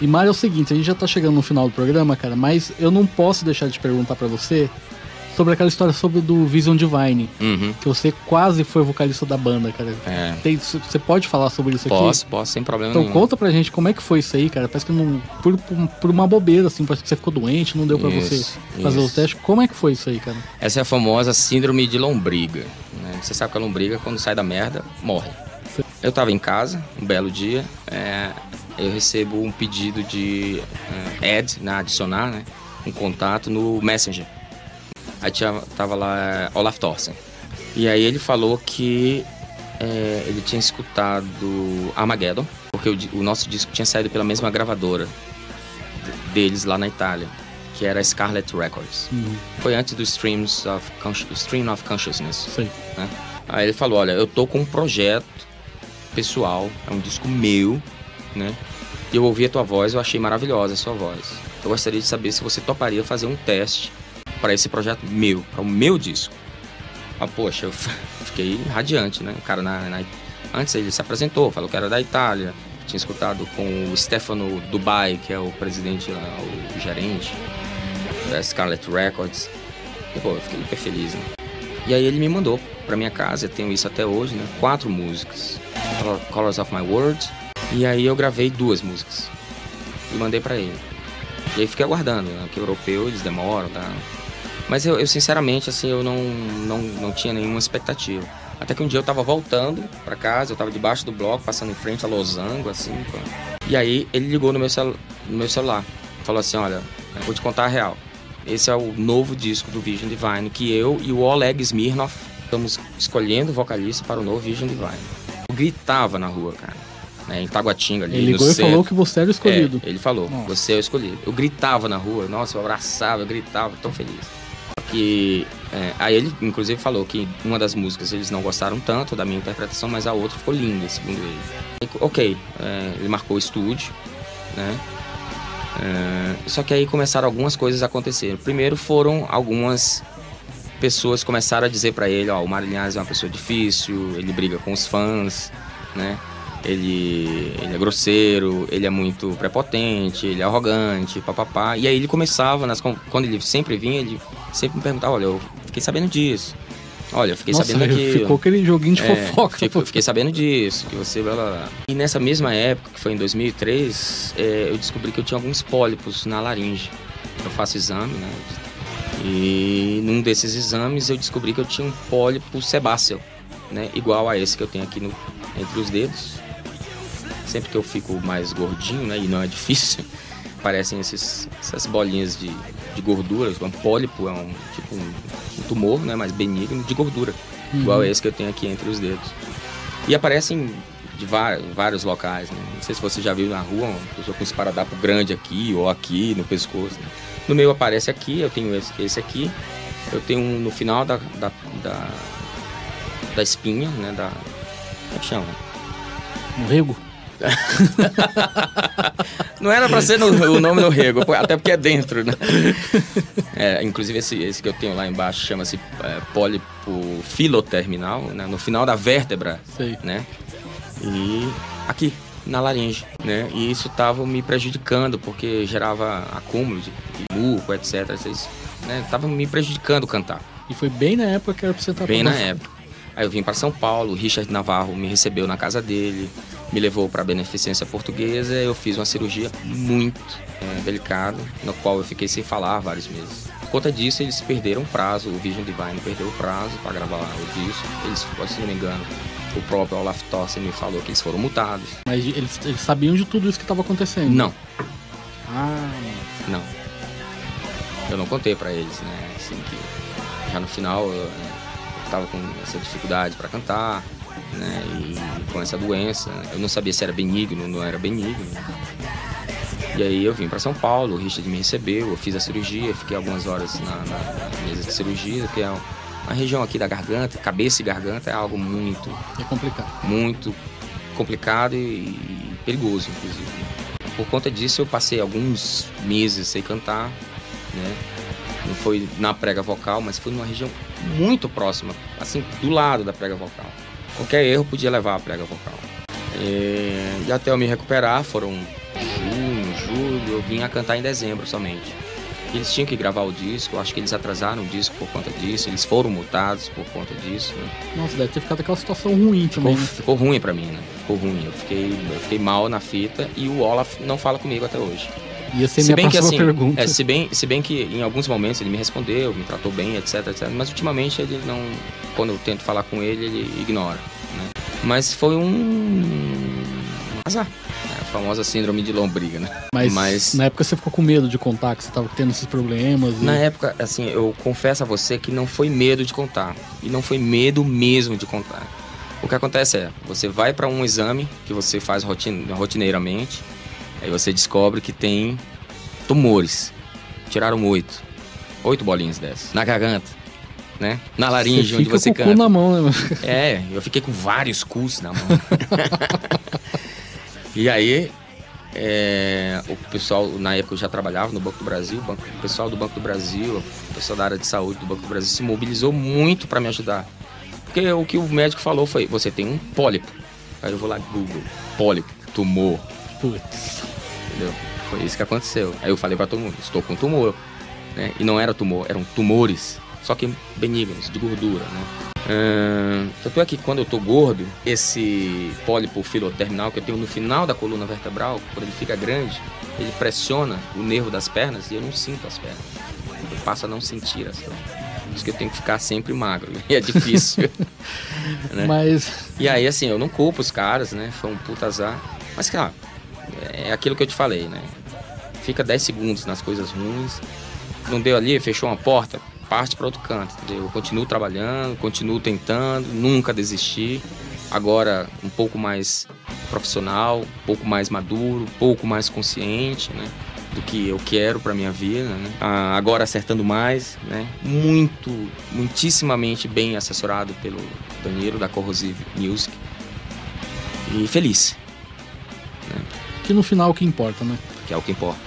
E Mário, é o seguinte, a gente já tá chegando no final do programa, cara, mas eu não posso deixar de perguntar para você sobre aquela história sobre do Vision Divine, Uhum. que você quase foi vocalista da banda, cara. É. Tem- você pode falar sobre isso Posso, aqui? posso, sem problema Então nenhum. conta pra gente como é que foi isso aí, cara. Parece que não. Por, por, uma bobeira, assim, parece que você ficou doente, não deu pra Isso, você fazer isso. os testes. Como é que foi isso aí, cara? Essa é a famosa síndrome de lombriga. né? Você sabe que a lombriga, quando sai da merda, morre. Sim. Eu tava em casa, um belo dia, é, eu recebo um pedido de é, add, né, adicionar, né, um contato no Messenger. Aí tinha, tava lá é, Olaf Thorsen. E aí ele falou que é, ele tinha escutado Armageddon, porque o, o nosso disco tinha saído pela mesma gravadora de- deles lá na Itália, que era a Scarlet Records. Uhum, Foi antes do Streams of Stream of Consciousness. sei. né? Aí ele falou, olha, eu tô com um projeto pessoal, é um disco meu, né? E eu ouvi a tua voz, eu achei maravilhosa a sua voz. Eu gostaria de saber se você toparia fazer um teste para esse projeto meu, para o meu disco. Ah, poxa, eu fiquei radiante, né? O cara na, na- antes ele se apresentou, falou que era da Itália, tinha escutado com o Stefano Dubai, que é o presidente lá, o gerente da Scarlet Records. E, pô, eu fiquei hiper feliz, né? E aí ele me mandou pra minha casa, eu tenho isso até hoje, né? Quatro músicas. Colo- Colors of My World. E aí eu gravei duas músicas. E mandei pra ele. E aí fiquei aguardando, né? Que europeu eles demoram, tá? Mas eu, eu, sinceramente, assim, eu não, não, não tinha nenhuma expectativa. Até que um dia eu tava voltando pra casa, eu tava debaixo do bloco, passando em frente a Losango, assim, pô. E aí ele ligou no meu, celu no meu celular. Falou assim, olha, vou te contar a real. Esse é o novo disco do Vision Divine, que eu e o Oleg Smirnov estamos escolhendo vocalista para o novo Vision Divine. Gritava na rua, cara. Né, em Taguatinga ali, Ele no ligou e centro. falou que você era o escolhido. É, ele falou, Nossa. você é o escolhido. Eu gritava na rua, nossa, eu abraçava, eu gritava, tão feliz. Que, é, aí ele, inclusive, falou que uma das músicas eles não gostaram tanto da minha interpretação, mas a outra ficou linda, segundo ele. E, ok, é, ele marcou o estúdio, né? É, só que aí começaram algumas coisas a acontecer. Primeiro foram algumas pessoas começaram a dizer pra ele, ó, o Mário Linhares é uma pessoa difícil, ele briga com os fãs, né? Ele, ele é grosseiro, ele é muito prepotente, ele é arrogante, papapá. E aí ele começava, nas, quando ele sempre vinha, ele sempre me perguntava, olha, eu fiquei sabendo disso. Olha, eu fiquei Nossa, sabendo que... ficou aquele joguinho de É, fofoca. fico- fiquei sabendo disso, que você blá blá blá. E nessa mesma época, que foi em 2003, é, eu descobri que eu tinha alguns pólipos na laringe. Eu faço exame, né? E num desses exames eu descobri que eu tinha um pólipo sebáceo, né? Igual a esse que eu tenho aqui no, entre os dedos. Sempre que eu fico mais gordinho, né? E não é difícil, aparecem esses, essas bolinhas de, de gordura. Um pólipo é um tipo um, um tumor, né? Mais benigno de gordura. Igual esse que eu tenho aqui entre os dedos. E aparecem de vários locais, né? Não sei se você já viu na rua uma pessoa com um esparadrapo grande aqui ou aqui no pescoço. né? No meu aparece aqui, eu tenho esse, esse aqui. Eu tenho um no final da, da, da, da espinha, né? Da, como é que chama? No rego? Não era pra ser no- o nome no rego, até porque é dentro, né? É, inclusive esse, esse que eu tenho lá embaixo chama-se é, pólipo filoterminal, né? No final da vértebra, Sei. né? E aqui, na laringe, né? E isso tava me prejudicando, porque gerava acúmulo de, de muco, etc. Isso, né? Tava me prejudicando cantar. E foi bem na época que era pra você estar Bem na época. Aí eu vim para São Paulo, o Richard Navarro me recebeu na casa dele, me levou para a Beneficência Portuguesa, eu fiz uma cirurgia muito é, delicada, no qual eu fiquei sem falar vários meses. Por conta disso, eles perderam o prazo, o Vision Divine perdeu o prazo para gravar o disco. Eles, se não me engano, o próprio Olaf Thorsen me falou que eles foram multados. Mas eles, eles sabiam de tudo isso que estava acontecendo. Não, Ah, não. Eu não contei para eles, né? Assim que já no final eu, né, eu tava com essa dificuldade para cantar, né? E com essa doença, eu não sabia se era benigno ou não era benigno. E aí eu vim para São Paulo, o Richard me recebeu, eu fiz a cirurgia, fiquei algumas horas na, na mesa de cirurgia, que é uma região aqui da garganta, cabeça e garganta é algo muito, é complicado. muito complicado e, e perigoso, inclusive. Por conta disso, eu passei alguns meses sem cantar, né? Não foi na prega vocal, mas foi numa região muito próxima, assim, do lado da prega vocal. Qualquer erro podia levar à prega vocal. É, E até eu me recuperar, foram junho, tudo, eu vim a cantar em dezembro somente. Eles tinham que gravar o disco, eu acho que eles atrasaram o disco por conta disso, eles foram multados por conta disso. Né? Nossa, deve ter ficado aquela situação ruim também. Ficou, né? ficou ruim pra mim, né? Ficou ruim. Eu fiquei, eu fiquei mal na fita e o Olaf não fala comigo até hoje. Ia ser Se minha bem que assim, pergunta. é, se bem, se bem que em alguns momentos ele me respondeu, me tratou bem, etc, etc. Mas ultimamente ele não, quando eu tento falar com ele, ele ignora. Né? Mas foi um azar. Famosa síndrome de lombriga, né? Mas, mas- na época você ficou com medo de contar que você tava tendo esses problemas. e- Na época, assim, eu confesso a você que não foi medo de contar. E não foi medo mesmo de contar. O que acontece é, você vai para um exame que você faz rotin rotineiramente, aí você descobre que tem tumores. Tiraram oito. Oito bolinhas dessas. Na garganta, né? Na laringe, onde fica você com o cu na mão, né? É, eu fiquei com vários cus na mão. e aí, é, o pessoal, na época eu já trabalhava no Banco do Brasil, o, banco- o pessoal do Banco do Brasil, o pessoal da área de saúde do Banco do Brasil se mobilizou muito para me ajudar. Porque o que o médico falou foi: você tem um pólipo. Aí eu vou lá, Google, pólipo, tumor, Putz. entendeu? Foi isso que aconteceu. Aí eu falei para todo mundo: estou com tumor. Né? E não era tumor, eram tumores, só que benignos, de gordura, né? Tanto é que quando eu tô gordo, esse pólipo filoterminal que eu tenho no final da coluna vertebral, quando ele fica grande, ele pressiona o nervo das pernas e eu não sinto as pernas. Eu passo a não sentir as pernas. Por isso que eu tenho que ficar sempre magro. E é difícil. né? Mas E aí, assim, eu não culpo os caras, né? Foi um puta azar. Mas, cara, é aquilo que eu te falei, né? Fica 10 segundos nas coisas ruins. Não deu ali, fechou uma porta, parte para outro canto, entendeu? Eu continuo trabalhando, continuo tentando, nunca desisti. Agora, um pouco mais profissional, um pouco mais maduro, um pouco mais consciente, né? Do que eu quero para minha vida, né? Ah, agora acertando mais, né? Muito, muitíssimamente bem assessorado pelo Danilo da Corrosive Music. E feliz, que no final o que importa, né? que é o que importa.